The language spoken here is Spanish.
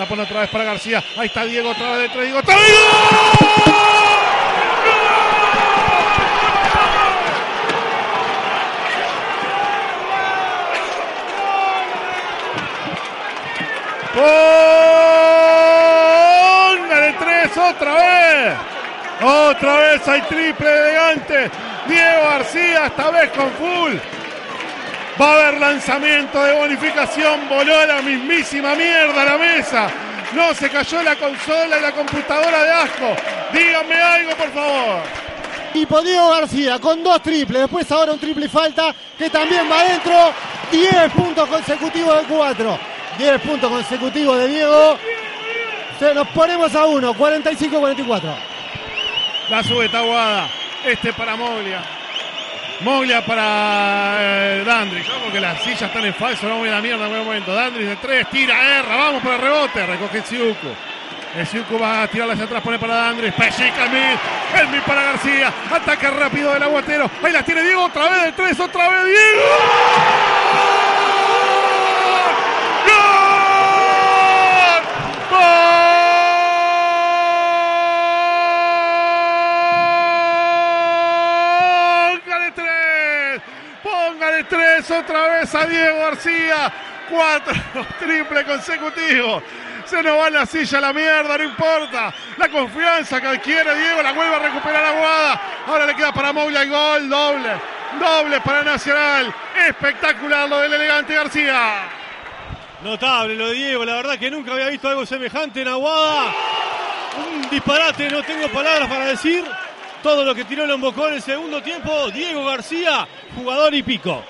La pone otra vez para García. Ahí está Diego, otra vez detrás. Diego, otra vez. Póngale tres otra vez. Otra vez hay triple elegante. Diego García, esta vez con full. Va a haber lanzamiento de bonificación. Voló la mismísima mierda a la mesa. No se cayó la consola y la computadora de asco. Díganme algo, por favor. Y por Diego García con dos triples. Después ahora un triple y falta que también va adentro. 10 puntos consecutivos de 4. 10 puntos consecutivos de Diego. Se nos ponemos a 1, 45-44. La sube Taguada. Este para Moglia. Moglia para eh. Porque las sillas están en falso. Voy a la mierda en buen momento. Dandridge de tres. Tira, erra. Vamos para el rebote. Recoge Siuku. El Siuku va a tirarla hacia atrás. Pone para Dandridge. Pellica el mid. El mid para García. Ataque rápido del aguatero. Ahí las tiene Diego. Otra vez de tres. Otra vez Diego. Póngale tres otra vez a Diego García. Cuatro triple consecutivo. Se nos va en la silla a la mierda, no importa. La confianza que adquiere Diego la vuelve a recuperar Aguada. Ahora le queda para Moglia el gol, doble. Doble para Nacional. Espectacular lo del elegante García. Notable lo de Diego, la verdad que nunca había visto algo semejante en Aguada. Un disparate, no tengo palabras para decir. Todo lo que tiró el Lombocó en el segundo tiempo, Diego García, jugador y pico.